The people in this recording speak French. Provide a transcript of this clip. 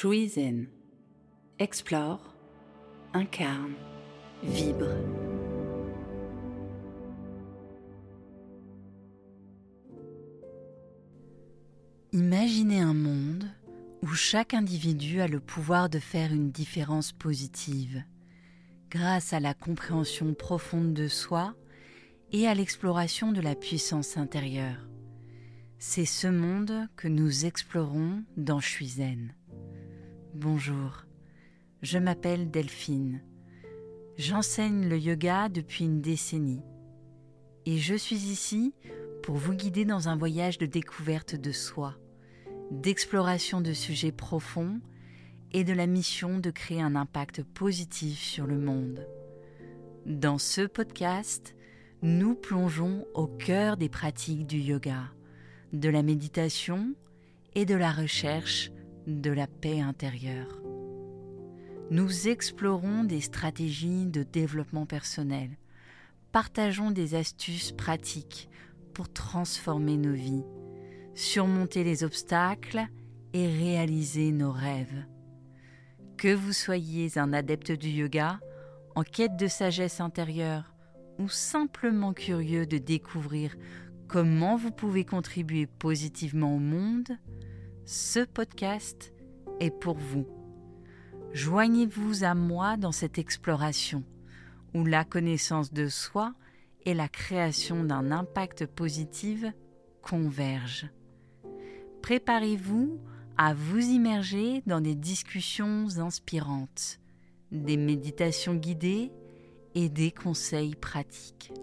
Shuizen. Explore, incarne, vibre. Imaginez un monde où chaque individu a le pouvoir de faire une différence positive grâce à la compréhension profonde de soi et à l'exploration de la puissance intérieure. C'est ce monde que nous explorons dans Shuizen. Bonjour, je m'appelle Delphine. J'enseigne le yoga depuis une décennie et je suis ici pour vous guider dans un voyage de découverte de soi, d'exploration de sujets profonds et de la mission de créer un impact positif sur le monde. Dans ce podcast, nous plongeons au cœur des pratiques du yoga, de la méditation et de la recherche de la paix intérieure. Nous explorons des stratégies de développement personnel, partageons des astuces pratiques pour transformer nos vies, surmonter les obstacles et réaliser nos rêves. Que vous soyez un adepte du yoga, en quête de sagesse intérieure ou simplement curieux de découvrir comment vous pouvez contribuer positivement au monde, ce podcast est pour vous. Joignez-vous à moi dans cette exploration où la connaissance de soi et la création d'un impact positif convergent. Préparez-vous à vous immerger dans des discussions inspirantes, des méditations guidées et des conseils pratiques.